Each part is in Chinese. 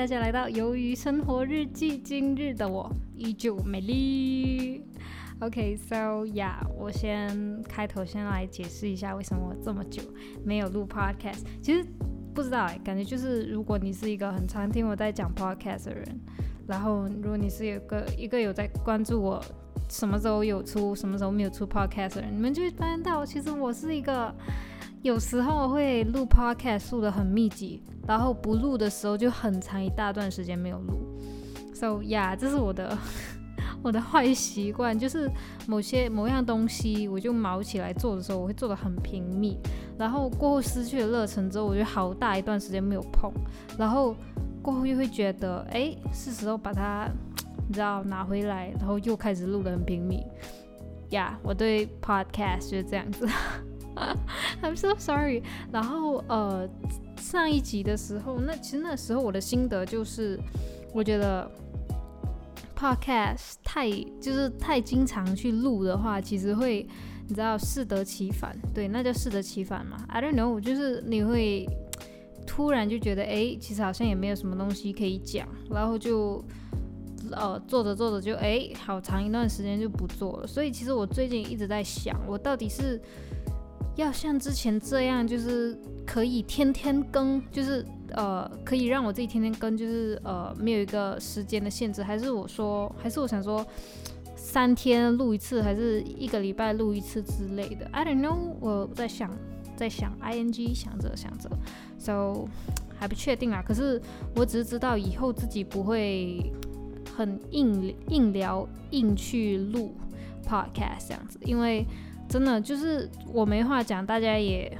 大家来到《鱿鱼生活日记》。今日的我依旧美丽。OK，so yeah，我先开头先来解释一下为什么这么久没有录 podcast。其实不知道哎，感觉就是如果你是一个很常听我在讲 podcast 的人，然后如果你是有个一个有在关注我什么时候有出、什么时候没有出 podcast 的人，你们就会发现到其实我是一个。有时候会录 podcast 录的很密集，然后不录的时候就很长一大段时间没有录。So yeah，这是我的 我的坏习惯，就是某些某样东西我就毛起来做的时候，我会做的很频密，然后过后失去了热忱之后，我就好大一段时间没有碰，然后过后又会觉得，哎，是时候把它你知道拿回来，然后又开始录的很频密。Yeah，我对 podcast 就是这样子。I'm so sorry。然后呃，上一集的时候，那其实那时候我的心得就是，我觉得 podcast 太就是太经常去录的话，其实会你知道适得其反。对，那叫适得其反嘛。I don't know，就是你会突然就觉得，哎，其实好像也没有什么东西可以讲，然后就呃做着做着就哎，好长一段时间就不做了。所以其实我最近一直在想，我到底是。要像之前这样，就是可以天天更，就是呃，可以让我自己天天更，就是呃，没有一个时间的限制，还是我说，还是我想说，三天录一次，还是一个礼拜录一次之类的？I don't know，我在想，在想，ing 想着想着，so 还不确定啊。可是我只是知道以后自己不会很硬硬聊硬去录 podcast 这样子，因为。真的就是我没话讲，大家也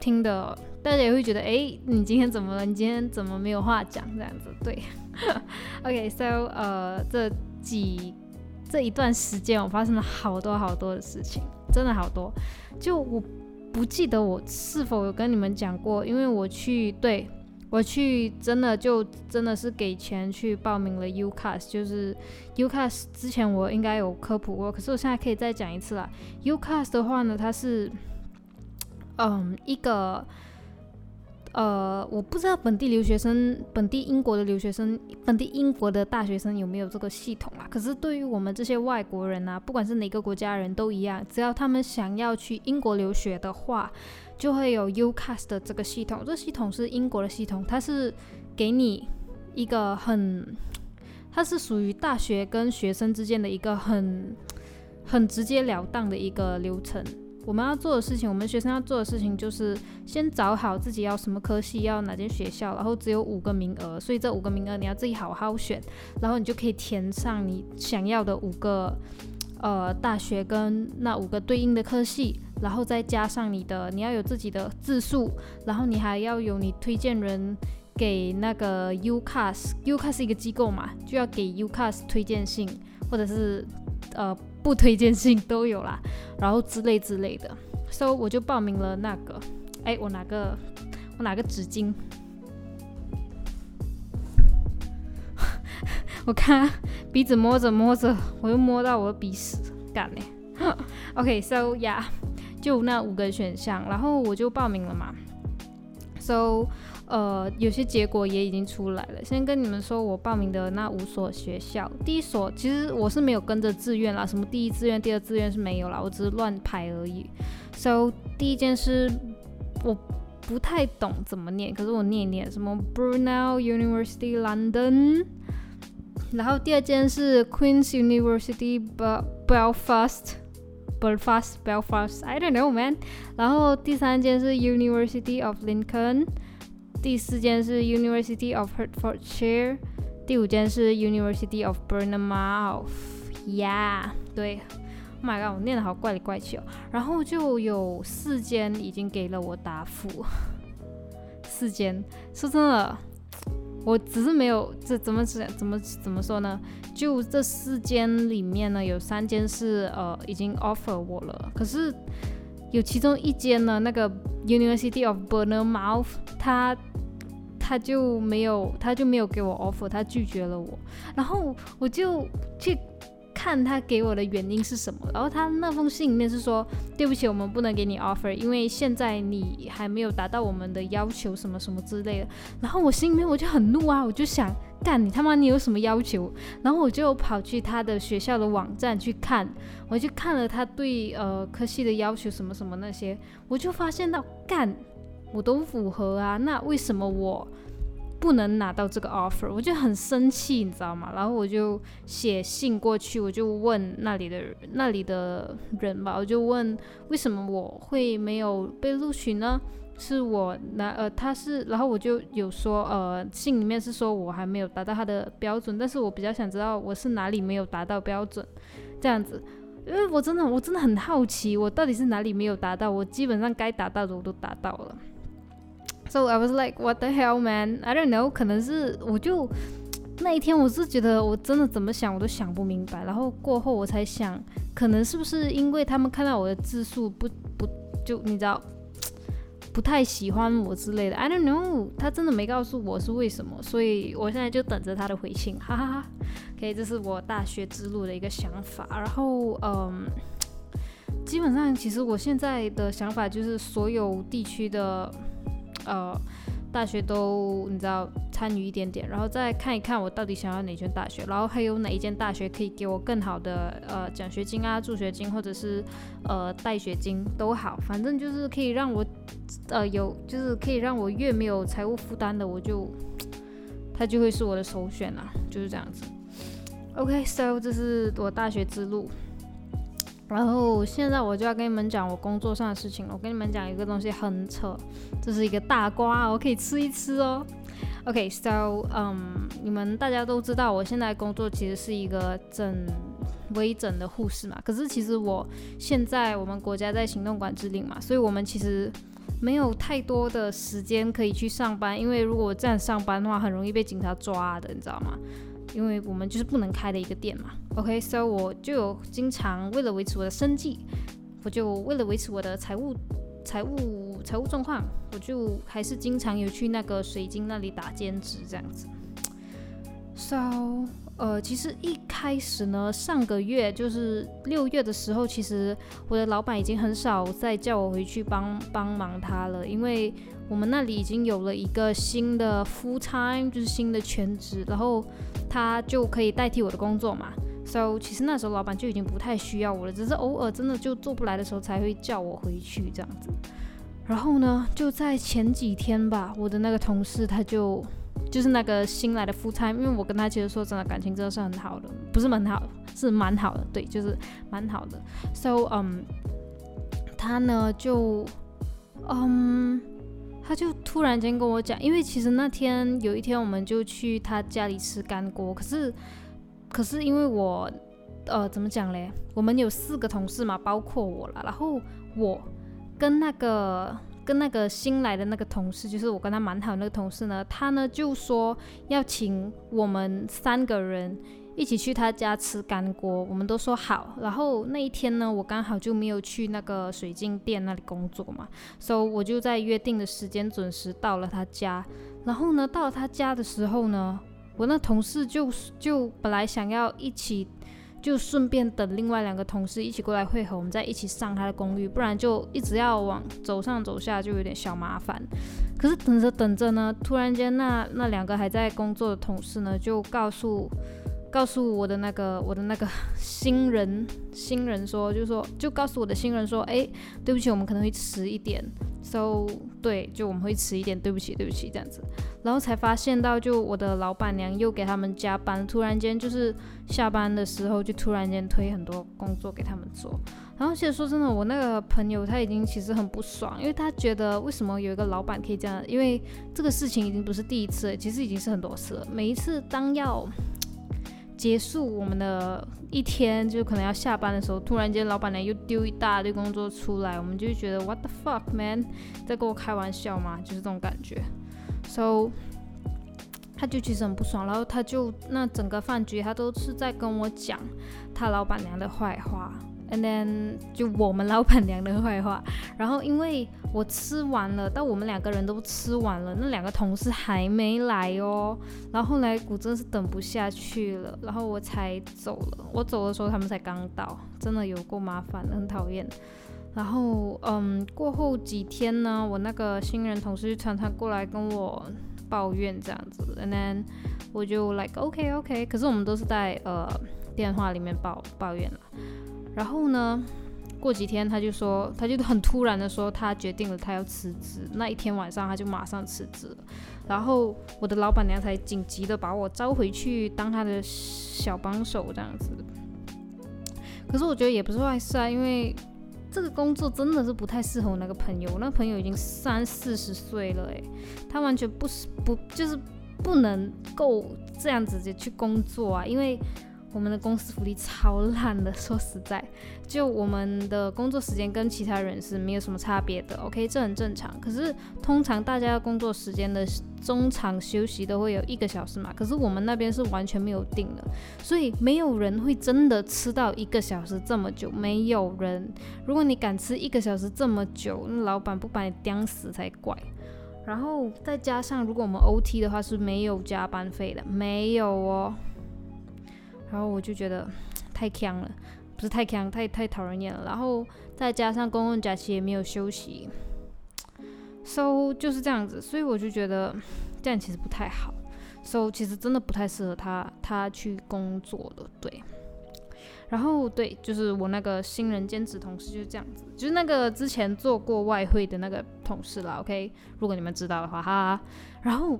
听的，大家也会觉得，哎，你今天怎么了？你今天怎么没有话讲？这样子，对。OK，so，呃，这几这一段时间，我发生了好多好多的事情，真的好多。就我不记得我是否有跟你们讲过，因为我去对。我去真的就真的是给钱去报名了 UCAS，就是 UCAS 之前我应该有科普过，可是我现在可以再讲一次了。UCAS 的话呢，它是嗯一个呃，我不知道本地留学生、本地英国的留学生、本地英国的大学生有没有这个系统啊？可是对于我们这些外国人啊，不管是哪个国家人都一样，只要他们想要去英国留学的话。就会有 UCAS 的这个系统，这系统是英国的系统，它是给你一个很，它是属于大学跟学生之间的一个很很直截了当的一个流程。我们要做的事情，我们学生要做的事情就是先找好自己要什么科系，要哪间学校，然后只有五个名额，所以这五个名额你要自己好好选，然后你就可以填上你想要的五个呃大学跟那五个对应的科系。然后再加上你的，你要有自己的字数，然后你还要有你推荐人给那个 UCAS，UCAS 一个机构嘛，就要给 UCAS 推荐信，或者是呃不推荐信都有啦，然后之类之类的。So 我就报名了那个，哎，我拿个我拿个纸巾，我看鼻子摸着摸着，我又摸到我的鼻屎，干嘞。OK，So yeah。就那五个选项，然后我就报名了嘛。So，呃，有些结果也已经出来了。先跟你们说，我报名的那五所学校，第一所其实我是没有跟着志愿啦，什么第一志愿、第二志愿是没有啦，我只是乱排而已。So，第一件事我不太懂怎么念，可是我念一念，什么 Brunel University London。然后第二件是 Queen's University Belfast。Belfast, Belfast, I don't know, man. 然后第三间是 University of Lincoln，第四间是 University of Hertfordshire，第五间是 University of Bournemouth。Yeah，对，Oh my god，我念的好怪里怪气哦。然后就有四间已经给了我答复，四间，说真的。我只是没有，这怎么怎怎么怎么说呢？就这四间里面呢，有三间是呃已经 offer 我了，可是有其中一间呢，那个 University of Bournemouth，它他就没有他就没有给我 offer，他拒绝了我，然后我就去。看他给我的原因是什么。然后他那封信里面是说，对不起，我们不能给你 offer，因为现在你还没有达到我们的要求，什么什么之类的。然后我心里面我就很怒啊，我就想，干你他妈你有什么要求？然后我就跑去他的学校的网站去看，我就看了他对呃科系的要求什么什么那些，我就发现到干我都符合啊，那为什么我？不能拿到这个 offer，我就很生气，你知道吗？然后我就写信过去，我就问那里的那里的人吧，我就问为什么我会没有被录取呢？是我拿呃，他是，然后我就有说呃，信里面是说我还没有达到他的标准，但是我比较想知道我是哪里没有达到标准，这样子，因为我真的我真的很好奇，我到底是哪里没有达到？我基本上该达到的我都达到了。So I was like, what the hell, man? I don't know. 可能是我就那一天，我是觉得我真的怎么想我都想不明白。然后过后我才想，可能是不是因为他们看到我的字数不不就你知道不太喜欢我之类的？I don't know. 他真的没告诉我是为什么，所以我现在就等着他的回信，哈哈哈。OK，这是我大学之路的一个想法。然后嗯，基本上其实我现在的想法就是所有地区的。呃，大学都你知道参与一点点，然后再看一看我到底想要哪间大学，然后还有哪一间大学可以给我更好的呃奖学金啊、助学金或者是呃带学金都好，反正就是可以让我呃有就是可以让我越没有财务负担的，我就它就会是我的首选啦，就是这样子。OK，so 这是我大学之路。然后现在我就要跟你们讲我工作上的事情了。我跟你们讲一个东西很扯，这是一个大瓜，我可以吃一吃哦。OK，so，嗯，你们大家都知道，我现在工作其实是一个诊微整的护士嘛。可是其实我现在我们国家在行动管制令嘛，所以我们其实没有太多的时间可以去上班，因为如果这样上班的话，很容易被警察抓的，你知道吗？因为我们就是不能开的一个店嘛，OK，so 我就有经常为了维持我的生计，我就为了维持我的财务、财务、财务状况，我就还是经常有去那个水晶那里打兼职这样子。So，呃，其实一开始呢，上个月就是六月的时候，其实我的老板已经很少再叫我回去帮帮忙他了，因为我们那里已经有了一个新的 full time，就是新的全职，然后。他就可以代替我的工作嘛，so 其实那时候老板就已经不太需要我了，只是偶尔真的就做不来的时候才会叫我回去这样子。然后呢，就在前几天吧，我的那个同事他就就是那个新来的副差，因为我跟他其实说真的感情真的是很好的，不是蛮好，是蛮好的，对，就是蛮好的。So 嗯，他呢就嗯。他就突然间跟我讲，因为其实那天有一天我们就去他家里吃干锅，可是可是因为我呃怎么讲嘞？我们有四个同事嘛，包括我了。然后我跟那个跟那个新来的那个同事，就是我跟他蛮好的那个同事呢，他呢就说要请我们三个人。一起去他家吃干锅，我们都说好。然后那一天呢，我刚好就没有去那个水晶店那里工作嘛，所以我就在约定的时间准时到了他家。然后呢，到他家的时候呢，我那同事就就本来想要一起，就顺便等另外两个同事一起过来汇合，我们再一起上他的公寓，不然就一直要往走上走下就有点小麻烦。可是等着等着呢，突然间那那两个还在工作的同事呢，就告诉。告诉我的那个我的那个新人新人说，就说就告诉我的新人说，哎，对不起，我们可能会迟一点。So 对，就我们会迟一点，对不起，对不起，这样子。然后才发现到，就我的老板娘又给他们加班，突然间就是下班的时候就突然间推很多工作给他们做。然后其实说真的，我那个朋友他已经其实很不爽，因为他觉得为什么有一个老板可以这样？因为这个事情已经不是第一次，其实已经是很多次了。每一次当要结束我们的一天，就可能要下班的时候，突然间老板娘又丢一大堆工作出来，我们就觉得 What the fuck man，在跟我开玩笑嘛？就是这种感觉。So，他就其实很不爽，然后他就那整个饭局他都是在跟我讲他老板娘的坏话，，and then 就我们老板娘的坏话。然后因为我吃完了，但我们两个人都吃完了，那两个同事还没来哦。然后后来古真是等不下去了，然后我才走了。我走的时候他们才刚到，真的有够麻烦，很讨厌。然后嗯，过后几天呢，我那个新人同事就常常过来跟我抱怨这样子，and then 我就 like OK OK，可是我们都是在呃电话里面抱抱怨了。然后呢，过几天他就说，他就很突然的说，他决定了他要辞职。那一天晚上他就马上辞职。然后我的老板娘才紧急的把我招回去当他的小帮手这样子。可是我觉得也不是坏事啊，因为这个工作真的是不太适合我那个朋友。我那个朋友已经三四十岁了，诶，他完全不是不就是不能够这样子的去工作啊，因为。我们的公司福利超烂的，说实在，就我们的工作时间跟其他人是没有什么差别的，OK，这很正常。可是通常大家工作时间的中场休息都会有一个小时嘛，可是我们那边是完全没有定的，所以没有人会真的吃到一个小时这么久，没有人。如果你敢吃一个小时这么久，那老板不把你叼死才怪。然后再加上如果我们 OT 的话是没有加班费的，没有哦。然后我就觉得 太强了，不是太强，太太讨人厌了。然后再加上公共假期也没有休息，so 就是这样子。所以我就觉得 这样其实不太好，so 其实真的不太适合他他去工作的。对，然后对，就是我那个新人兼职同事就是这样子，就是那个之前做过外汇的那个同事啦。OK，如果你们知道的话，哈。然后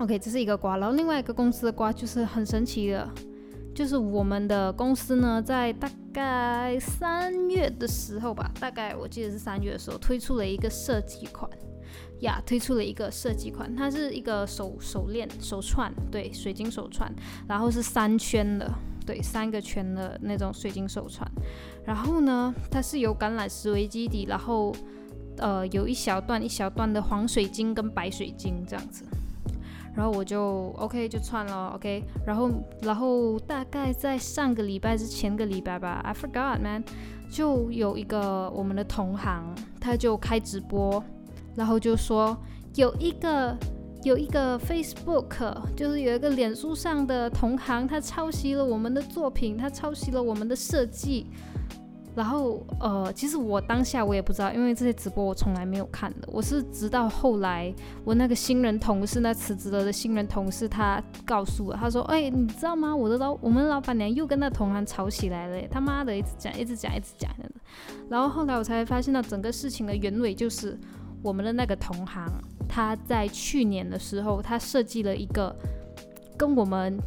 OK，这是一个瓜，然后另外一个公司的瓜就是很神奇的。就是我们的公司呢，在大概三月的时候吧，大概我记得是三月的时候推出了一个设计款呀，推出了一个设计款，它是一个手手链手串，对，水晶手串，然后是三圈的，对，三个圈的那种水晶手串，然后呢，它是由橄榄石为基底，然后呃有一小段一小段的黄水晶跟白水晶这样子。然后我就 OK 就串了 OK，然后然后大概在上个礼拜是前个礼拜吧，I forgot man，就有一个我们的同行，他就开直播，然后就说有一个有一个 Facebook，就是有一个脸书上的同行，他抄袭了我们的作品，他抄袭了我们的设计。然后，呃，其实我当下我也不知道，因为这些直播我从来没有看的。我是直到后来，我那个新人同事，那辞职了的新人同事，他告诉我，他说：“哎，你知道吗？我的老我们老板娘又跟那同行吵起来了，他妈的，一直讲，一直讲，一直讲。”然后后来我才发现到整个事情的原委就是我们的那个同行，他在去年的时候，他设计了一个跟我们。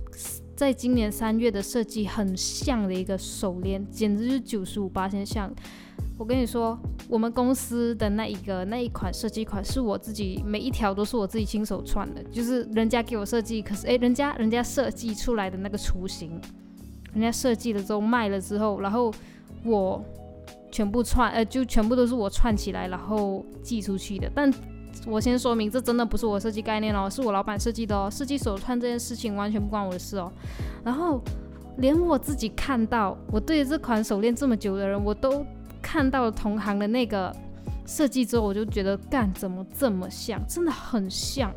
在今年三月的设计很像的一个手链，简直就是九十五八千像。我跟你说，我们公司的那一个那一款设计款是我自己每一条都是我自己亲手串的，就是人家给我设计，可是诶，人家人家设计出来的那个雏形，人家设计了之后卖了之后，然后我全部串，呃，就全部都是我串起来然后寄出去的，但。我先说明，这真的不是我设计概念哦，是我老板设计的哦。设计手串这件事情完全不关我的事哦。然后，连我自己看到，我对这款手链这么久的人，我都看到了同行的那个设计之后，我就觉得，干怎么这么像？真的很像，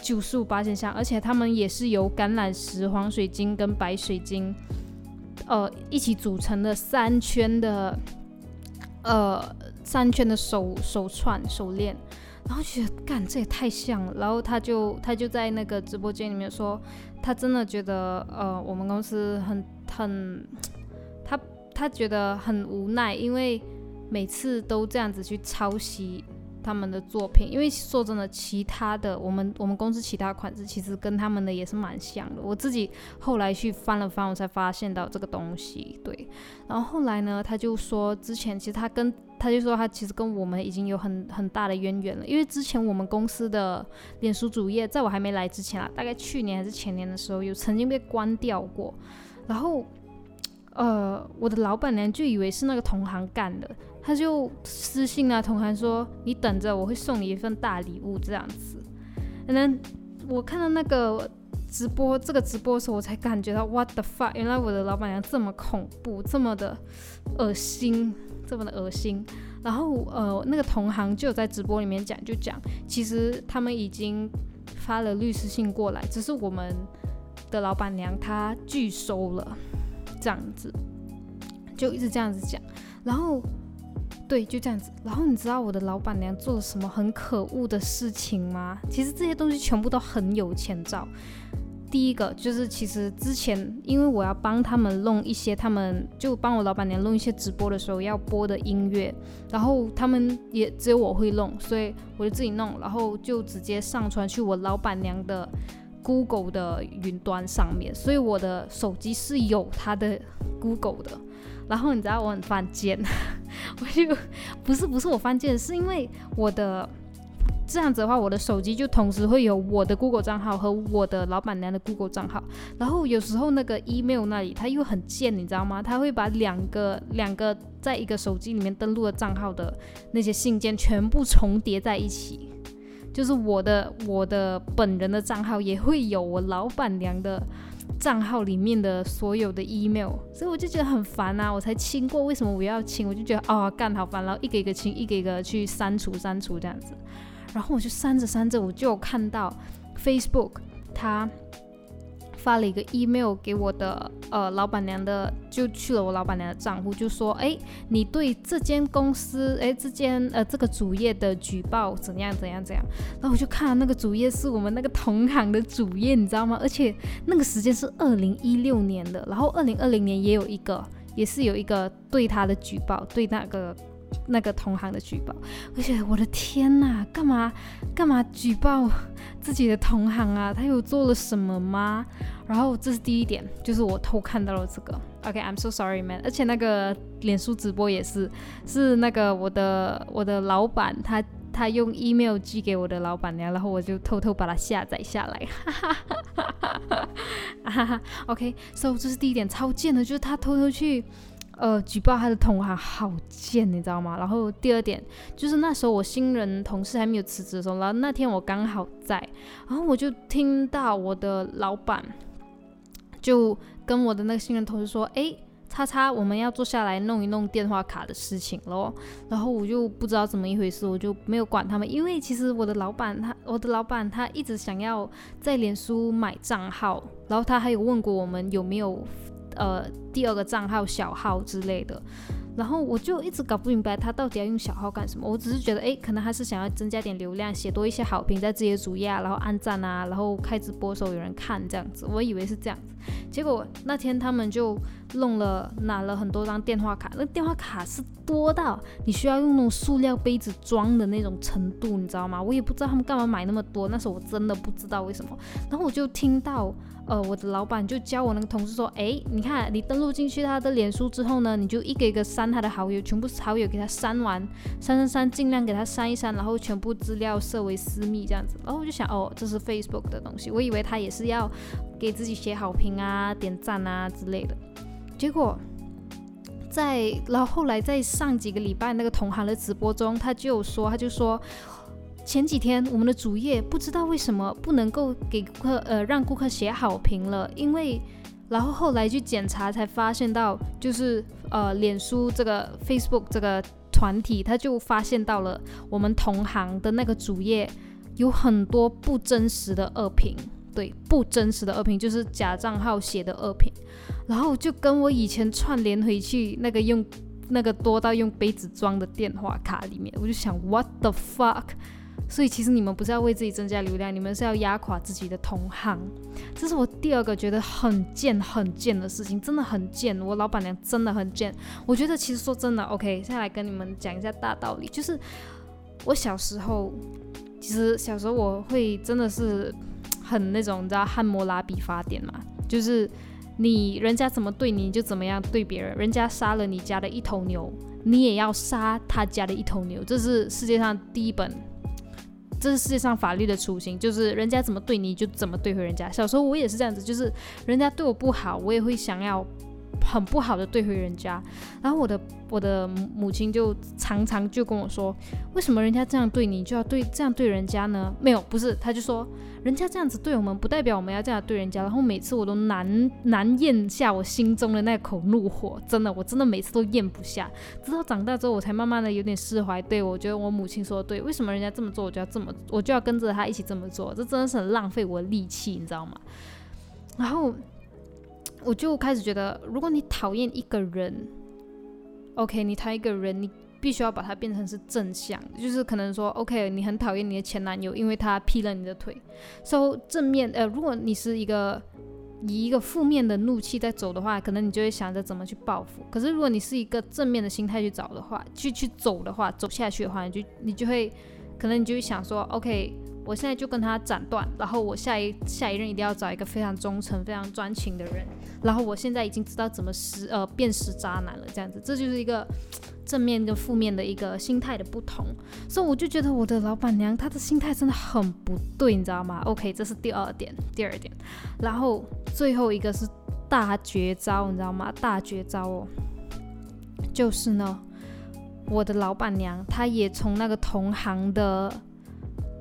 九十五八千像，而且他们也是由橄榄石、黄水晶跟白水晶，呃，一起组成的三圈的，呃，三圈的手手串手链。然后觉得干这也太像了，然后他就他就在那个直播间里面说，他真的觉得呃我们公司很很，他他觉得很无奈，因为每次都这样子去抄袭。他们的作品，因为说真的，其他的我们我们公司其他款式其实跟他们的也是蛮像的。我自己后来去翻了翻，我才发现到这个东西。对，然后后来呢，他就说之前其实他跟他就说他其实跟我们已经有很很大的渊源了，因为之前我们公司的脸书主页在我还没来之前啊，大概去年还是前年的时候，有曾经被关掉过，然后呃，我的老板娘就以为是那个同行干的。他就私信啊，同行说你等着，我会送你一份大礼物这样子。可能我看到那个直播这个直播的时候，我才感觉到 what the fuck，原来我的老板娘这么恐怖，这么的恶心，这么的恶心。然后呃，那个同行就在直播里面讲，就讲其实他们已经发了律师信过来，只是我们的老板娘她拒收了，这样子，就一直这样子讲。然后对，就这样子。然后你知道我的老板娘做了什么很可恶的事情吗？其实这些东西全部都很有前兆。第一个就是，其实之前因为我要帮他们弄一些，他们就帮我老板娘弄一些直播的时候要播的音乐，然后他们也只有我会弄，所以我就自己弄，然后就直接上传去我老板娘的 Google 的云端上面，所以我的手机是有他的 Google 的。然后你知道我很犯贱，我就不是不是我犯贱，是因为我的。这样子的话，我的手机就同时会有我的 Google 账号和我的老板娘的 Google 账号。然后有时候那个 email 那里它又很贱，你知道吗？它会把两个两个在一个手机里面登录的账号的那些信件全部重叠在一起，就是我的我的本人的账号也会有我老板娘的账号里面的所有的 email，所以我就觉得很烦啊！我才清过，为什么我要清？我就觉得哦，干好烦，然后一个一个清，一个一个去删除删除这样子。然后我就删着删着，我就看到 Facebook 它发了一个 email 给我的呃老板娘的，就去了我老板娘的账户，就说哎，你对这间公司哎这间呃这个主页的举报怎样怎样怎样。然后我就看那个主页是我们那个同行的主页，你知道吗？而且那个时间是二零一六年的，然后二零二零年也有一个，也是有一个对他的举报，对那个。那个同行的举报，而且我的天呐，干嘛干嘛举报自己的同行啊？他有做了什么吗？然后这是第一点，就是我偷看到了这个。OK，I'm so sorry, man。而且那个脸书直播也是，是那个我的我的老板，他他用 email 寄给我的老板娘，然后我就偷偷把它下载下来。哈哈哈哈哈 OK，so 这是第一点，超贱的，就是他偷偷去。呃，举报他的同行好贱，你知道吗？然后第二点就是那时候我新人同事还没有辞职的时候，然后那天我刚好在，然后我就听到我的老板就跟我的那个新人同事说：“哎，叉叉，我们要坐下来弄一弄电话卡的事情咯。”然后我就不知道怎么一回事，我就没有管他们，因为其实我的老板他，我的老板他一直想要在脸书买账号，然后他还有问过我们有没有。呃，第二个账号小号之类的，然后我就一直搞不明白他到底要用小号干什么。我只是觉得，哎，可能他是想要增加点流量，写多一些好评在自己的主页啊，然后按赞啊，然后开直播的时候有人看这样子。我以为是这样，结果那天他们就弄了拿了很多张电话卡，那电话卡是多到你需要用那种塑料杯子装的那种程度，你知道吗？我也不知道他们干嘛买那么多，那时候我真的不知道为什么。然后我就听到。呃，我的老板就教我那个同事说，哎，你看你登录进去他的脸书之后呢，你就一个一个删他的好友，全部好友给他删完，删删删，尽量给他删一删，然后全部资料设为私密这样子。然后我就想，哦，这是 Facebook 的东西，我以为他也是要给自己写好评啊、点赞啊之类的。结果在然后后来在上几个礼拜那个同行的直播中，他就说，他就说。前几天我们的主页不知道为什么不能够给顾客呃让顾客写好评了，因为然后后来去检查才发现到就是呃脸书这个 Facebook 这个团体他就发现到了我们同行的那个主页有很多不真实的恶评，对不真实的恶评就是假账号写的恶评，然后就跟我以前串联回去那个用那个多到用杯子装的电话卡里面，我就想 What the fuck？所以其实你们不是要为自己增加流量，你们是要压垮自己的同行。这是我第二个觉得很贱、很贱的事情，真的很贱。我老板娘真的很贱。我觉得其实说真的，OK，现在来跟你们讲一下大道理，就是我小时候，其实小时候我会真的是很那种，你知道汉谟拉比法典嘛，就是你人家怎么对你，就怎么样对别人。人家杀了你家的一头牛，你也要杀他家的一头牛。这是世界上第一本。这是世界上法律的雏形，就是人家怎么对你就怎么对回人家。小时候我也是这样子，就是人家对我不好，我也会想要很不好的对回人家。然后我的我的母亲就常常就跟我说，为什么人家这样对你就要对这样对人家呢？没有，不是，他就说。人家这样子对我们，不代表我们要这样对人家。然后每次我都难难咽下我心中的那口怒火，真的，我真的每次都咽不下。直到长大之后，我才慢慢的有点释怀。对我觉得我母亲说的对，为什么人家这么做，我就要这么，我就要跟着他一起这么做？这真的是很浪费我的力气，你知道吗？然后我就开始觉得，如果你讨厌一个人，OK，你讨厌一个人，你。必须要把它变成是正向，就是可能说，OK，你很讨厌你的前男友，因为他劈了你的腿。So 正面，呃，如果你是一个以一个负面的怒气在走的话，可能你就会想着怎么去报复。可是如果你是一个正面的心态去找的话，去去走的话，走下去的话，你就你就会，可能你就会想说，OK，我现在就跟他斩断，然后我下一下一任一定要找一个非常忠诚、非常专情的人。然后我现在已经知道怎么识呃辨识渣男了，这样子，这就是一个。正面跟负面的一个心态的不同，所以我就觉得我的老板娘她的心态真的很不对，你知道吗？OK，这是第二点，第二点，然后最后一个是大绝招，你知道吗？大绝招哦，就是呢，我的老板娘她也从那个同行的。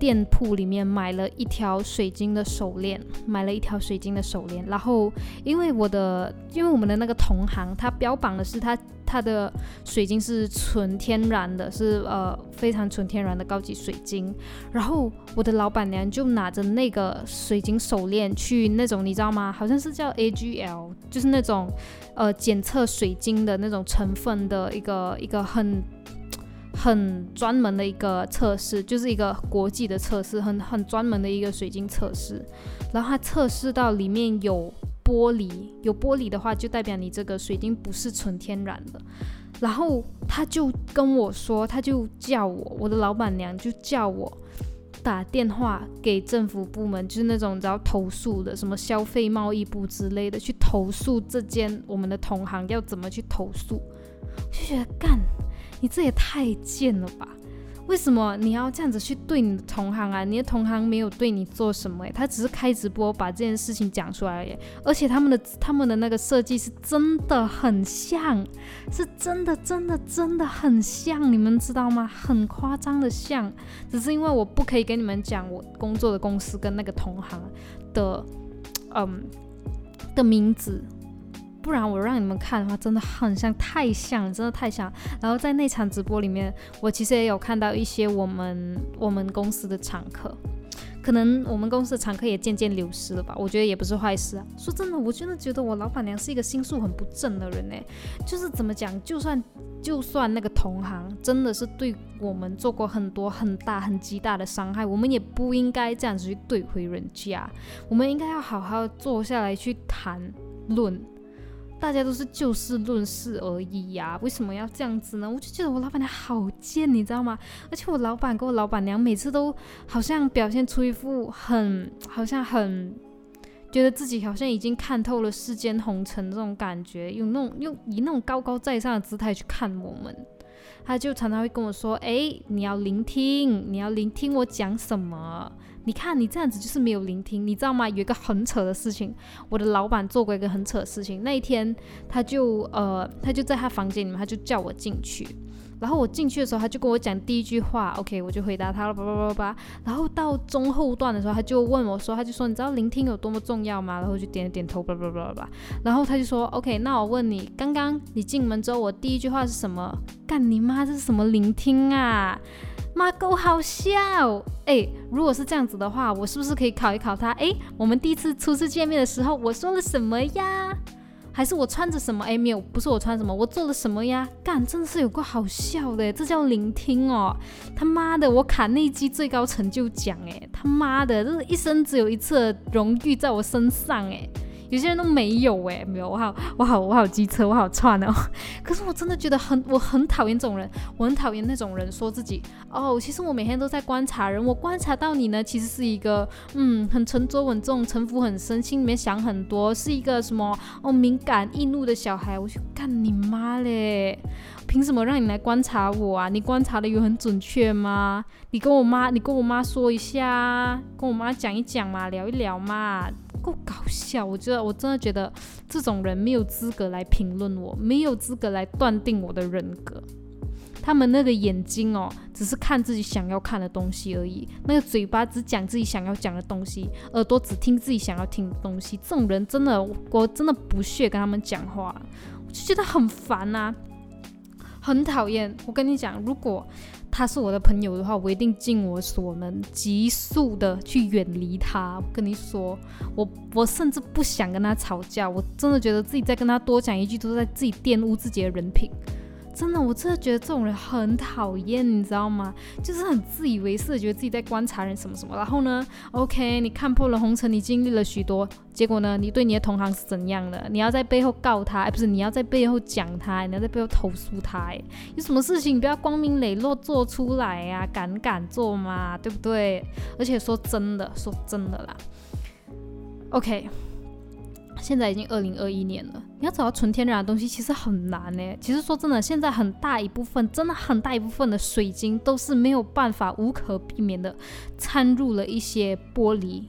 店铺里面买了一条水晶的手链，买了一条水晶的手链。然后，因为我的，因为我们的那个同行，他标榜的是他他的水晶是纯天然的，是呃非常纯天然的高级水晶。然后我的老板娘就拿着那个水晶手链去那种，你知道吗？好像是叫 AGL，就是那种呃检测水晶的那种成分的一个一个很。很专门的一个测试，就是一个国际的测试，很很专门的一个水晶测试。然后它测试到里面有玻璃，有玻璃的话，就代表你这个水晶不是纯天然的。然后他就跟我说，他就叫我，我的老板娘就叫我打电话给政府部门，就是那种要投诉的，什么消费贸易部之类的，去投诉这间我们的同行要怎么去投诉，就觉得干。你这也太贱了吧！为什么你要这样子去对你的同行啊？你的同行没有对你做什么诶，他只是开直播把这件事情讲出来而已。而且他们的他们的那个设计是真的很像，是真的真的真的很像，你们知道吗？很夸张的像，只是因为我不可以跟你们讲我工作的公司跟那个同行的嗯的名字。不然我让你们看的话，真的很像，太像，真的太像。然后在那场直播里面，我其实也有看到一些我们我们公司的常客，可能我们公司的常客也渐渐流失了吧。我觉得也不是坏事啊。说真的，我真的觉得我老板娘是一个心术很不正的人呢。就是怎么讲，就算就算那个同行真的是对我们做过很多很大很极大的伤害，我们也不应该这样子去怼回人家。我们应该要好好坐下来去谈论。大家都是就事论事而已呀，为什么要这样子呢？我就觉得我老板娘好贱，你知道吗？而且我老板跟我老板娘每次都好像表现出一副很好像很觉得自己好像已经看透了世间红尘这种感觉，用那种用以那种高高在上的姿态去看我们。他就常常会跟我说：“哎，你要聆听，你要聆听我讲什么。”你看，你这样子就是没有聆听，你知道吗？有一个很扯的事情，我的老板做过一个很扯的事情。那一天，他就呃，他就在他房间里面，他就叫我进去。然后我进去的时候，他就跟我讲第一句话，OK，我就回答他了，叭叭叭叭。然后到中后段的时候，他就问我说，他就说，你知道聆听有多么重要吗？然后就点了点头，叭叭叭叭。然后他就说，OK，那我问你，刚刚你进门之后，我第一句话是什么？干你妈，这是什么聆听啊？妈够好笑哎！如果是这样子的话，我是不是可以考一考他？哎，我们第一次初次见面的时候，我说了什么呀？还是我穿着什么？哎，没有，不是我穿什么，我做了什么呀？干，真的是有个好笑的，这叫聆听哦！他妈的，我卡内基最高成就奖哎！他妈的，这是一生只有一次荣誉在我身上哎！有些人都没有哎，没有，我好，我好，我好机车，我好串哦。可是我真的觉得很，我很讨厌这种人，我很讨厌那种人说自己哦，其实我每天都在观察人，我观察到你呢，其实是一个嗯，很沉着稳重，城府很深，心里面想很多，是一个什么哦敏感易怒的小孩。我去干你妈嘞！凭什么让你来观察我啊？你观察的有很准确吗？你跟我妈，你跟我妈说一下，跟我妈讲一讲嘛，聊一聊嘛。够搞笑。我觉得我真的觉得这种人没有资格来评论我，没有资格来断定我的人格。他们那个眼睛哦，只是看自己想要看的东西而已；那个嘴巴只讲自己想要讲的东西，耳朵只听自己想要听的东西。这种人真的，我真的不屑跟他们讲话，我就觉得很烦呐，很讨厌。我跟你讲，如果他是我的朋友的话，我一定尽我所能，急速的去远离他。我跟你说，我我甚至不想跟他吵架，我真的觉得自己再跟他多讲一句，都是在自己玷污自己的人品。真的，我真的觉得这种人很讨厌，你知道吗？就是很自以为是，觉得自己在观察人什么什么。然后呢，OK，你看破了红尘，你经历了许多，结果呢，你对你的同行是怎样的？你要在背后告他，哎，不是，你要在背后讲他，你要在背后投诉他，哎，有什么事情你不要光明磊落做出来呀？敢敢做嘛，对不对？而且说真的，说真的啦，OK。现在已经二零二一年了，你要找到纯天然的东西其实很难呢。其实说真的，现在很大一部分，真的很大一部分的水晶都是没有办法无可避免的掺入了一些玻璃。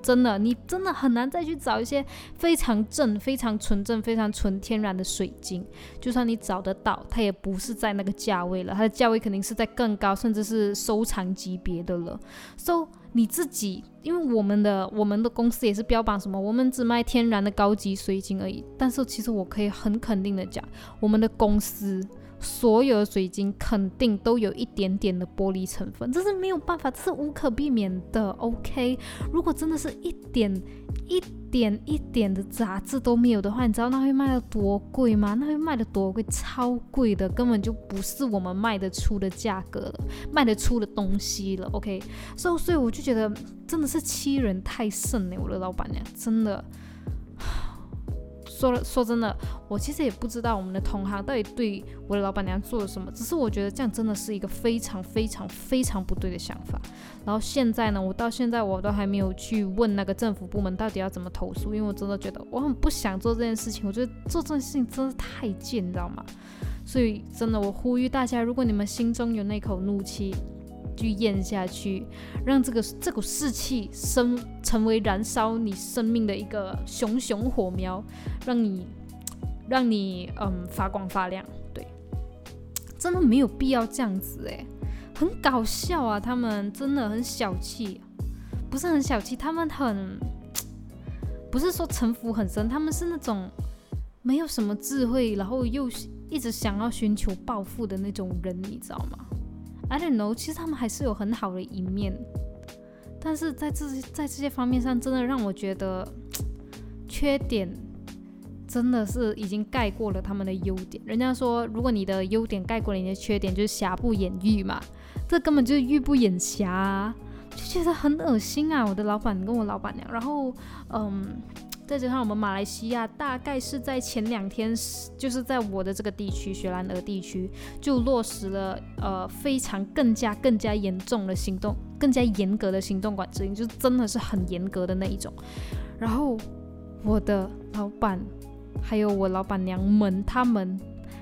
真的，你真的很难再去找一些非常正、非常纯正、非常纯天然的水晶。就算你找得到，它也不是在那个价位了，它的价位肯定是在更高，甚至是收藏级别的了。So 你自己，因为我们的我们的公司也是标榜什么，我们只卖天然的高级水晶而已。但是其实我可以很肯定的讲，我们的公司所有的水晶肯定都有一点点的玻璃成分，这是没有办法，这是无可避免的。OK，如果真的是一点一。点一点的杂质都没有的话，你知道那会卖到多贵吗？那会卖的多贵，超贵的，根本就不是我们卖得出的价格了，卖得出的东西了。OK，所以所以我就觉得真的是欺人太甚呢，我的老板娘真的。说了说真的，我其实也不知道我们的同行到底对我的老板娘做了什么，只是我觉得这样真的是一个非常非常非常不对的想法。然后现在呢，我到现在我都还没有去问那个政府部门到底要怎么投诉，因为我真的觉得我很不想做这件事情，我觉得做这件事情真的太贱，你知道吗？所以真的，我呼吁大家，如果你们心中有那口怒气，去咽下去，让这个这股士气生成为燃烧你生命的一个熊熊火苗，让你让你嗯发光发亮。对，真的没有必要这样子诶，很搞笑啊！他们真的很小气，不是很小气，他们很不是说城府很深，他们是那种没有什么智慧，然后又一直想要寻求暴富的那种人，你知道吗？I don't know，其实他们还是有很好的一面，但是在这些在这些方面上，真的让我觉得缺点真的是已经盖过了他们的优点。人家说，如果你的优点盖过了你的缺点，就是瑕不掩瑜嘛，这根本就是玉不掩瑕，就觉得很恶心啊！我的老板跟我老板娘，然后嗯。再加上我们马来西亚，大概是在前两天，就是在我的这个地区雪兰莪地区，就落实了呃非常更加更加严重的行动，更加严格的行动管制令，就真的是很严格的那一种。然后我的老板还有我老板娘们，他们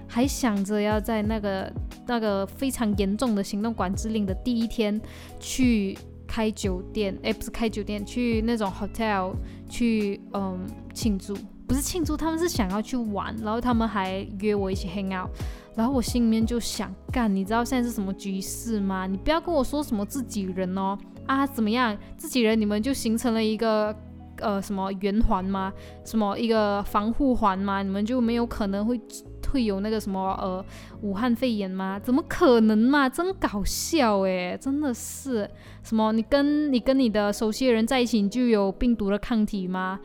还想着要在那个那个非常严重的行动管制令的第一天去。开酒店，哎，不是开酒店，去那种 hotel 去，嗯，庆祝，不是庆祝，他们是想要去玩，然后他们还约我一起 hang out，然后我心里面就想，干，你知道现在是什么局势吗？你不要跟我说什么自己人哦，啊，怎么样，自己人你们就形成了一个，呃，什么圆环吗？什么一个防护环吗？你们就没有可能会。会有那个什么呃武汉肺炎吗？怎么可能嘛？真搞笑诶，真的是什么？你跟你跟你的熟悉的人在一起，你就有病毒的抗体吗？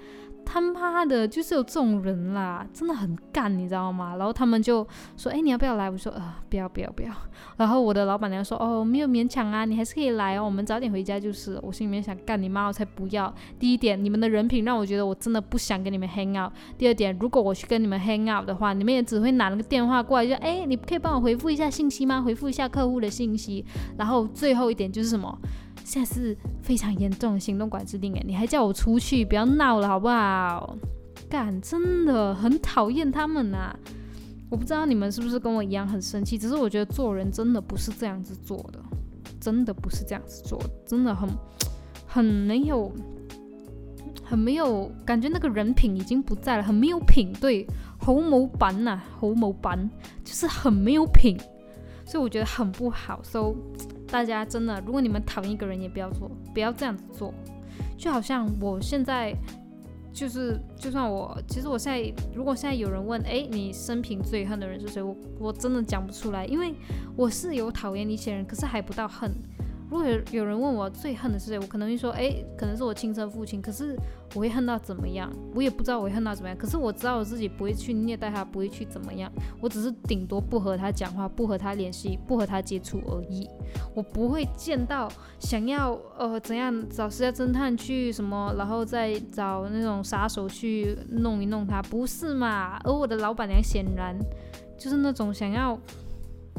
他妈的，就是有这种人啦，真的很干，你知道吗？然后他们就说：“哎，你要不要来？”我说：“呃，不要，不要，不要。”然后我的老板娘说：“哦，没有勉强啊，你还是可以来哦，我们早点回家就是。”我心里面想：“干你妈，我才不要！第一点，你们的人品让我觉得我真的不想跟你们 hang out。第二点，如果我去跟你们 hang out 的话，你们也只会拿那个电话过来，就哎，你可以帮我回复一下信息吗？回复一下客户的信息。然后最后一点就是什么？”现在是非常严重的行动管制令哎，你还叫我出去，不要闹了好不好？干，真的很讨厌他们呐！我不知道你们是不是跟我一样很生气，只是我觉得做人真的不是这样子做的，真的不是这样子做，真的很很没有。很没有感觉，那个人品已经不在了，很没有品，对，猴毛板呐，猴毛板就是很没有品，所以我觉得很不好。So 大家真的，如果你们讨厌一个人，也不要做，不要这样子做，就好像我现在。就是，就算我，其实我现在，如果现在有人问，哎，你生平最恨的人是谁？我我真的讲不出来，因为我是有讨厌一些人，可是还不到恨。如果有有人问我最恨的是谁，我可能会说，哎，可能是我亲生父亲。可是我会恨到怎么样？我也不知道我会恨到怎么样。可是我知道我自己不会去虐待他，不会去怎么样。我只是顶多不和他讲话，不和他联系，不和他接触而已。我不会见到想要呃怎样找私家侦探去什么，然后再找那种杀手去弄一弄他，不是嘛？而我的老板娘显然就是那种想要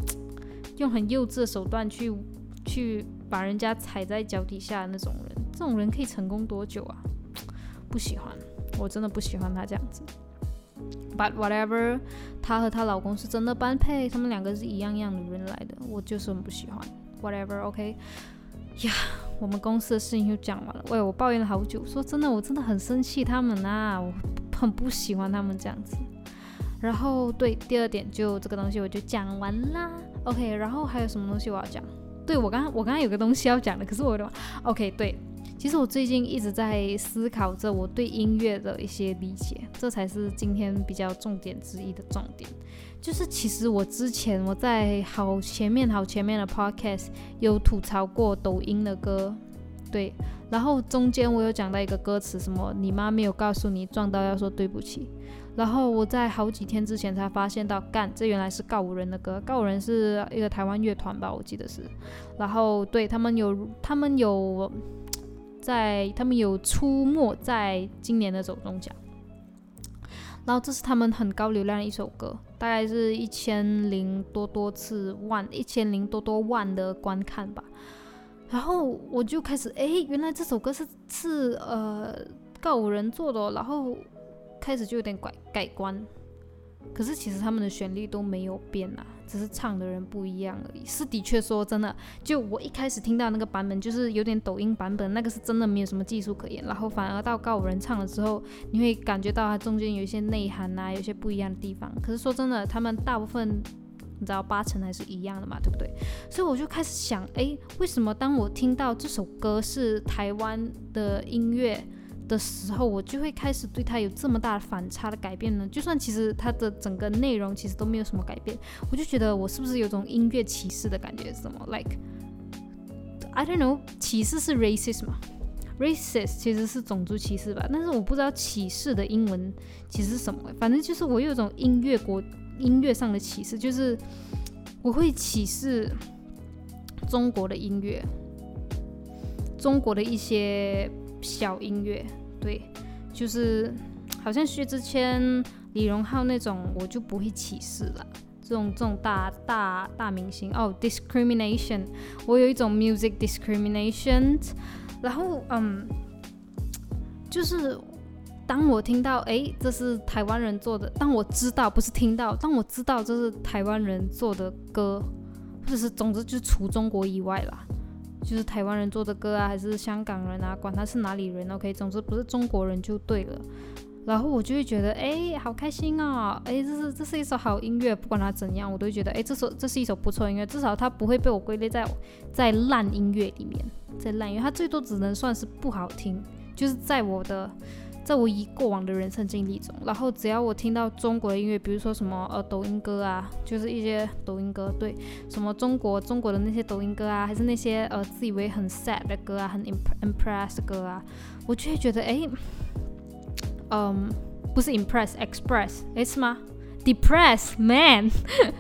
用很幼稚的手段去去。把人家踩在脚底下的那种人，这种人可以成功多久啊？不喜欢，我真的不喜欢他这样子。But whatever，她和她老公是真的般配，他们两个是一样样的人来的，我就是很不喜欢。Whatever，OK。呀，我们公司的事情就讲完了。喂，我抱怨了好久，说真的，我真的很生气他们啊，我很不喜欢他们这样子。然后对，第二点就这个东西我就讲完啦。OK，然后还有什么东西我要讲？对我刚刚我刚刚有个东西要讲的，可是我的 OK 对，其实我最近一直在思考着我对音乐的一些理解，这才是今天比较重点之一的重点。就是其实我之前我在好前面好前面的 Podcast 有吐槽过抖音的歌，对，然后中间我有讲到一个歌词，什么你妈没有告诉你撞到要说对不起。然后我在好几天之前才发现到，干，这原来是告五人的歌。告五人是一个台湾乐团吧，我记得是。然后对他们有，他们有在，他们有出没在今年的走中奖。然后这是他们很高流量的一首歌，大概是一千零多多次万，一千零多多万的观看吧。然后我就开始，哎，原来这首歌是是呃告五人做的，然后。开始就有点改改观，可是其实他们的旋律都没有变啊，只是唱的人不一样而已。是的确说真的，就我一开始听到那个版本，就是有点抖音版本，那个是真的没有什么技术可言。然后反而到告五人唱了之后，你会感觉到它中间有一些内涵啊，有些不一样的地方。可是说真的，他们大部分你知道八成还是一样的嘛，对不对？所以我就开始想，哎，为什么当我听到这首歌是台湾的音乐？的时候，我就会开始对他有这么大的反差的改变呢。就算其实他的整个内容其实都没有什么改变，我就觉得我是不是有种音乐歧视的感觉？什么？Like I don't know，歧视是 racist 吗？racist 其实是种族歧视吧，但是我不知道歧视的英文其实是什么。反正就是我有一种音乐国音乐上的歧视，就是我会歧视中国的音乐，中国的一些小音乐。对，就是好像薛之谦、李荣浩那种，我就不会歧视了。这种这种大大大明星哦，discrimination，我有一种 music discrimination。然后嗯，就是当我听到哎，这是台湾人做的，当我知道不是听到，当我知道这是台湾人做的歌，或者是总之就是除中国以外啦。就是台湾人做的歌啊，还是香港人啊，管他是哪里人，OK，总之不是中国人就对了。然后我就会觉得，哎，好开心啊，哎，这是这是一首好音乐，不管它怎样，我都觉得，哎，这首这是一首不错音乐，至少它不会被我归类在在烂音乐里面，在烂音乐，它最多只能算是不好听，就是在我的。在我以过往的人生经历中，然后只要我听到中国的音乐，比如说什么呃抖音歌啊，就是一些抖音歌，对，什么中国中国的那些抖音歌啊，还是那些呃自以为很 sad 的歌啊，很 impress 的歌啊，我就会觉得哎，嗯，不是 impress，express，哎是吗？depress man，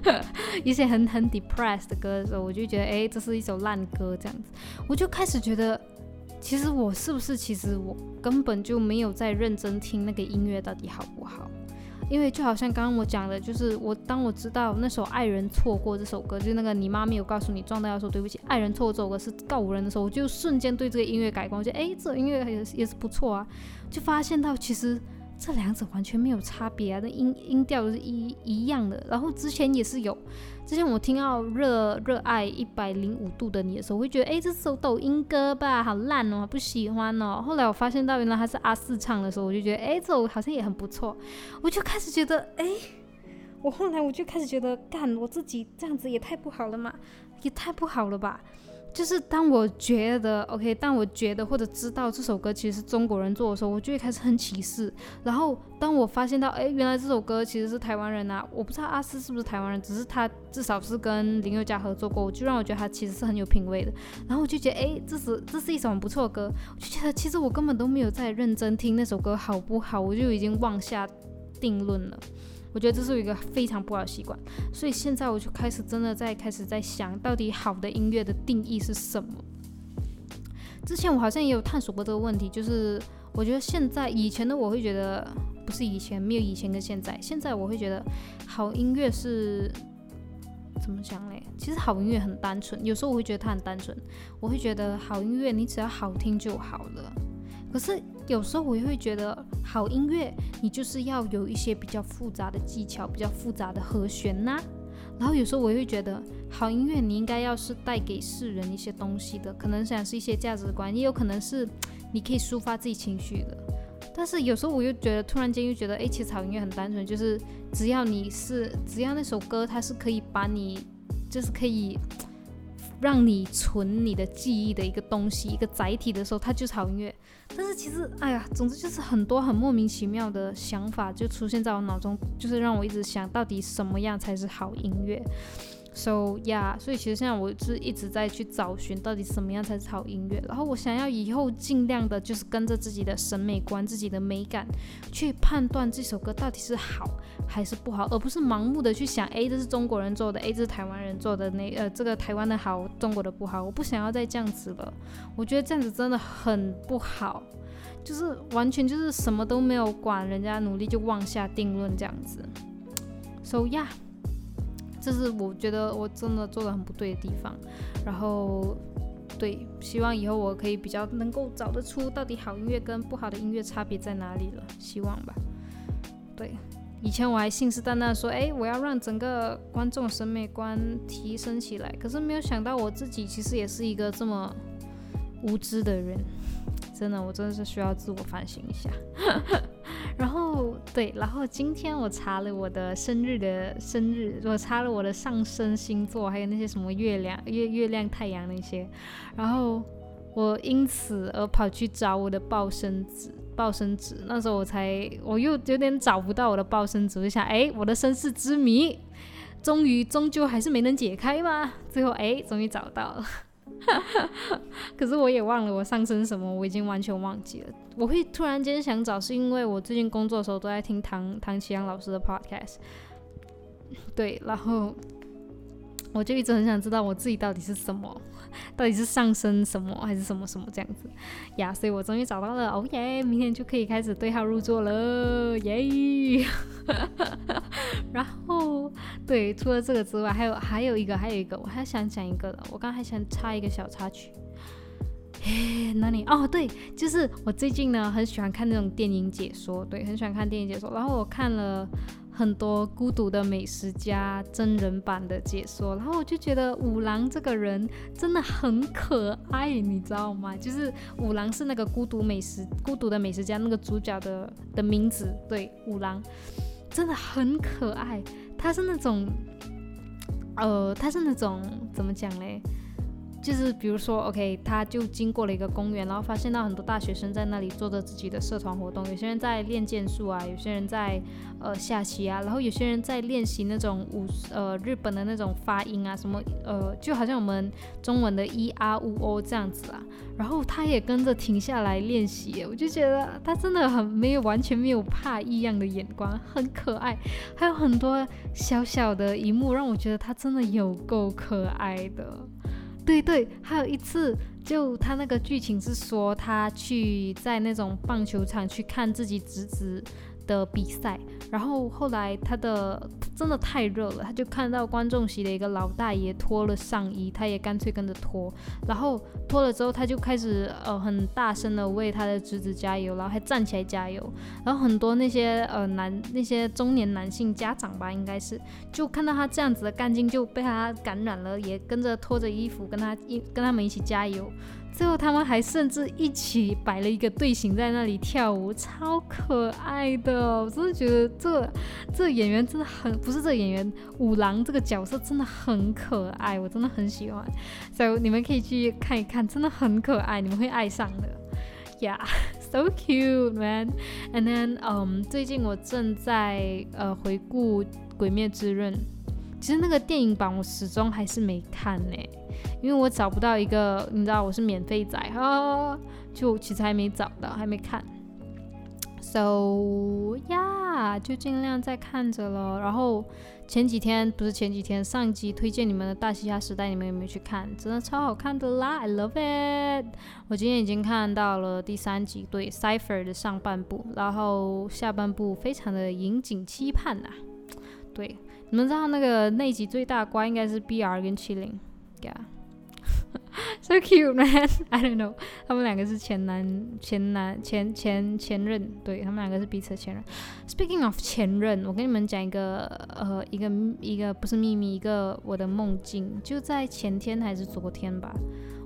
一些很很 depressed 的歌的时候，我就觉得哎，这是一首烂歌这样子，我就开始觉得。其实我是不是？其实我根本就没有在认真听那个音乐到底好不好，因为就好像刚刚我讲的，就是我当我知道那首《爱人错过》这首歌，就是那个你妈没有告诉你撞到要说对不起，《爱人错过》这首歌是告五人的时候，我就瞬间对这个音乐改观，我觉得哎，这音乐也也是不错啊，就发现到其实这两者完全没有差别啊，那音音调是一一样的。然后之前也是有，之前我听到热热爱一百零五度的你的时候，我会觉得，哎，这首抖音歌吧，好烂哦，不喜欢哦。后来我发现到原来他是阿四唱的时候，我就觉得，哎，这首好像也很不错，我就开始觉得，哎，我后来我就开始觉得，干，我自己这样子也太不好了嘛，也太不好了吧。就是当我觉得 OK，当我觉得或者知道这首歌其实是中国人做的时候，我就会开始很歧视。然后当我发现到，哎，原来这首歌其实是台湾人啊，我不知道阿斯是不是台湾人，只是他至少是跟林宥嘉合作过，就让我觉得他其实是很有品味的。然后我就觉得，哎，这是这是一首很不错的歌。我就觉得其实我根本都没有在认真听那首歌好不好，我就已经妄下定论了。我觉得这是一个非常不好的习惯，所以现在我就开始真的在开始在想到底好的音乐的定义是什么。之前我好像也有探索过这个问题，就是我觉得现在以前的我会觉得不是以前没有以前跟现在，现在我会觉得好音乐是怎么讲嘞？其实好音乐很单纯，有时候我会觉得它很单纯，我会觉得好音乐你只要好听就好了。可是有时候我也会觉得，好音乐你就是要有一些比较复杂的技巧，比较复杂的和弦呐。然后有时候我也会觉得，好音乐你应该要是带给世人一些东西的，可能想是一些价值观，也有可能是 你可以抒发自己情绪的。但是有时候我又觉得，突然间又觉得，哎，其实好音乐很单纯，就是只要你是，只要那首歌它是可以把你，就是可以。让你存你的记忆的一个东西，一个载体的时候，它就是好音乐。但是其实，哎呀，总之就是很多很莫名其妙的想法就出现在我脑中，就是让我一直想到底什么样才是好音乐。So yeah，所以其实现在我是一直在去找寻到底什么样才是好音乐，然后我想要以后尽量的就是跟着自己的审美观、自己的美感去判断这首歌到底是好还是不好，而不是盲目的去想，哎，这是中国人做的，哎，这是台湾人做的，那呃，这个台湾的好，中国的不好，我不想要再这样子了，我觉得这样子真的很不好，就是完全就是什么都没有管人家努力就妄下定论这样子。So yeah。这是我觉得我真的做的很不对的地方，然后，对，希望以后我可以比较能够找得出到底好音乐跟不好的音乐差别在哪里了，希望吧。对，以前我还信誓旦旦说，哎，我要让整个观众审美观提升起来，可是没有想到我自己其实也是一个这么无知的人，真的，我真的是需要自我反省一下。然后对，然后今天我查了我的生日的生日，我查了我的上升星座，还有那些什么月亮、月月亮、太阳那些，然后我因此而跑去找我的报生纸，报生纸。那时候我才，我又有点找不到我的报生纸，我就想，哎，我的身世之谜，终于终究还是没能解开嘛。最后，哎，终于找到了。可是我也忘了我上升什么，我已经完全忘记了。我会突然间想找，是因为我最近工作的时候都在听唐唐奇阳老师的 podcast，对，然后我就一直很想知道我自己到底是什么。到底是上升什么还是什么什么这样子呀？所以我终于找到了，哦耶！明天就可以开始对号入座了，耶！然后对，除了这个之外，还有还有一个，还有一个，我还想讲一个的。我刚还想插一个小插曲。哎，哪里？哦，对，就是我最近呢很喜欢看那种电影解说，对，很喜欢看电影解说。然后我看了。很多孤独的美食家真人版的解说，然后我就觉得五郎这个人真的很可爱，你知道吗？就是五郎是那个孤独美食孤独的美食家那个主角的的名字，对，五郎真的很可爱。他是那种，呃，他是那种怎么讲嘞？就是比如说，OK，他就经过了一个公园，然后发现到很多大学生在那里做着自己的社团活动，有些人在练剑术啊，有些人在呃下棋啊，然后有些人在练习那种武呃日本的那种发音啊，什么呃就好像我们中文的 e r u o 这样子啊，然后他也跟着停下来练习，我就觉得他真的很没有完全没有怕异样的眼光，很可爱，还有很多小小的一幕让我觉得他真的有够可爱的。对对，还有一次，就他那个剧情是说，他去在那种棒球场去看自己侄子的比赛，然后后来他的真的太热了，他就看到观众席的一个老大爷脱了上衣，他也干脆跟着脱，然后脱了之后，他就开始呃很大声的为他的侄子加油，然后还站起来加油，然后很多那些呃男那些中年男性家长吧，应该是就看到他这样子的干劲，就被他感染了，也跟着脱着衣服跟他一跟他们一起加油。最后，他们还甚至一起摆了一个队形在那里跳舞，超可爱的。我真的觉得这这演员真的很不是这演员五郎这个角色真的很可爱，我真的很喜欢。所以你们可以去看一看，真的很可爱，你们会爱上的。Yeah, so cute, man. And then, um, 最近我正在呃回顾《鬼灭之刃》，其实那个电影版我始终还是没看呢。因为我找不到一个，你知道我是免费仔啊，就其实还没找到，还没看。So yeah，就尽量再看着了。然后前几天不是前几天，上集推荐你们的《大西亚时代》，你们有没有去看？真的超好看的啦，I love it。我今天已经看到了第三集，对，Cipher 的上半部，然后下半部非常的引颈期盼呐。对，你们知道那个那集最大瓜应该是 BR 跟麒麟，Yeah。So cute man, I don't know。他们两个是前男、前男、前前前任，对他们两个是彼此前任。Speaking of 前任，我跟你们讲一个呃一个一个不是秘密，一个我的梦境，就在前天还是昨天吧，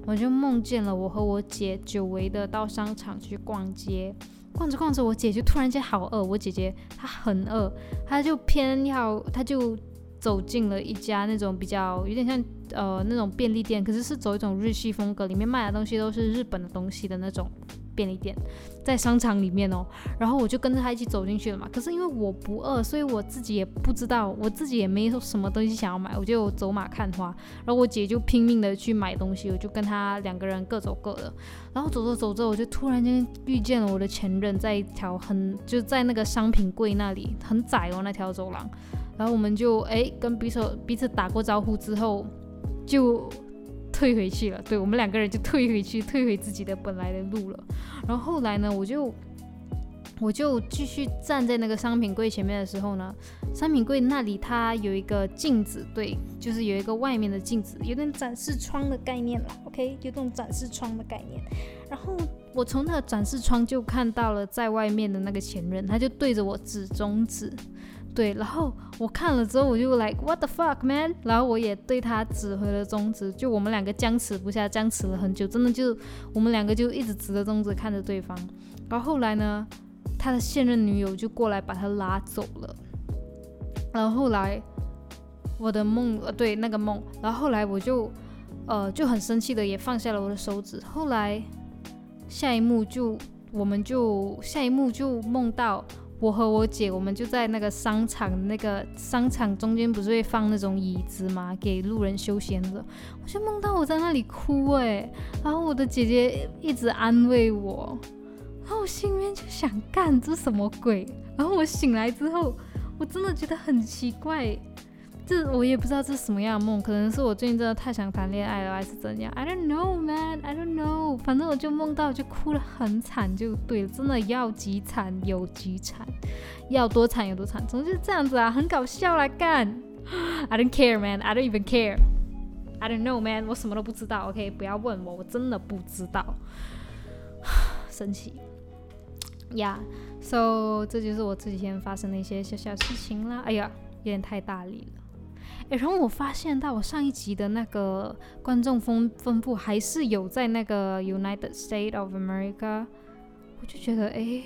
我就梦见了我和我姐久违的到商场去逛街，逛着逛着，我姐就突然间好饿，我姐姐她很饿，她就偏要，她就。走进了一家那种比较有点像呃那种便利店，可是是走一种日系风格，里面卖的东西都是日本的东西的那种便利店，在商场里面哦。然后我就跟着他一起走进去了嘛。可是因为我不饿，所以我自己也不知道，我自己也没有什么东西想要买，我就走马看花。然后我姐就拼命的去买东西，我就跟他两个人各走各的。然后走着走着，我就突然间遇见了我的前任，在一条很就在那个商品柜那里很窄哦那条走廊。然后我们就哎跟彼此彼此打过招呼之后，就退回去了。对我们两个人就退回去，退回自己的本来的路了。然后后来呢，我就我就继续站在那个商品柜前面的时候呢，商品柜那里它有一个镜子，对，就是有一个外面的镜子，有点展示窗的概念了。OK，有这种展示窗的概念。然后我从那个展示窗就看到了在外面的那个前任，他就对着我指中指。对，然后我看了之后，我就 like what the fuck man，然后我也对他指回了中指，就我们两个僵持不下，僵持了很久，真的就我们两个就一直指着中指看着对方。然后后来呢，他的现任女友就过来把他拉走了。然后后来我的梦，呃，对那个梦，然后后来我就呃就很生气的也放下了我的手指。后来下一幕就我们就下一幕就梦到。我和我姐，我们就在那个商场，那个商场中间不是会放那种椅子吗？给路人休闲的。我就梦到我在那里哭哎，然后我的姐姐一直安慰我，然后我心里面就想干这什么鬼？然后我醒来之后，我真的觉得很奇怪。这我也不知道这是什么样的梦，可能是我最近真的太想谈恋爱了，还是怎样？I don't know, man. I don't know. 反正我就梦到就哭得很惨，就对了，真的要极惨有极惨，要多惨有多惨，总之是这样子啊，很搞笑来干。I don't care, man. I don't even care. I don't know, man. 我什么都不知道。OK，不要问我，我真的不知道。生气。Yeah. So 这就是我这几天发生的一些小小事情啦。哎呀，有点太大力了。诶，然后我发现到我上一集的那个观众分分布还是有在那个 United States of America，我就觉得诶，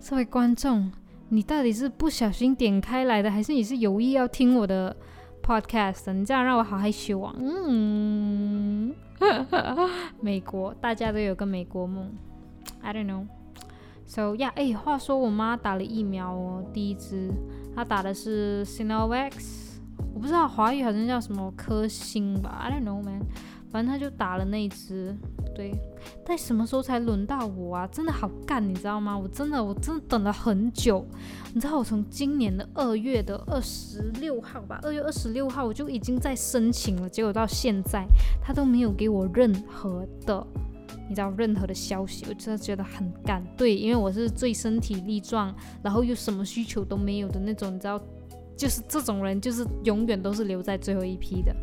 这位观众，你到底是不小心点开来的，还是你是有意要听我的 podcast？你这样让我好害羞啊！嗯，美国，大家都有个美国梦，I don't know。So yeah，诶，话说我妈打了疫苗哦，第一支，她打的是 Sinovac。我不知道华语好像叫什么颗星吧，I don't know man，反正他就打了那一只，对，但什么时候才轮到我啊？真的好干，你知道吗？我真的我真的等了很久，你知道我从今年的二月的二十六号吧，二月二十六号我就已经在申请了，结果到现在他都没有给我任何的，你知道任何的消息，我真的觉得很干。对，因为我是最身体力壮，然后又什么需求都没有的那种，你知道。就是这种人，就是永远都是留在最后一批的。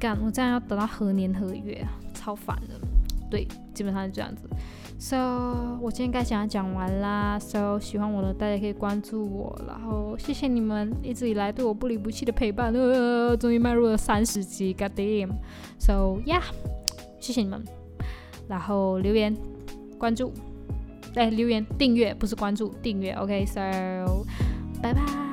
干，我这样要等到何年何月啊？超烦的。对，基本上是这样子。So，我今天该讲的讲完啦。So，喜欢我的大家可以关注我，然后谢谢你们一直以来对我不离不弃的陪伴。呃，终于迈入了三十级，God damn。So，yeah，谢谢你们。然后留言、关注，哎，留言、订阅不是关注，订阅。OK，So，拜拜。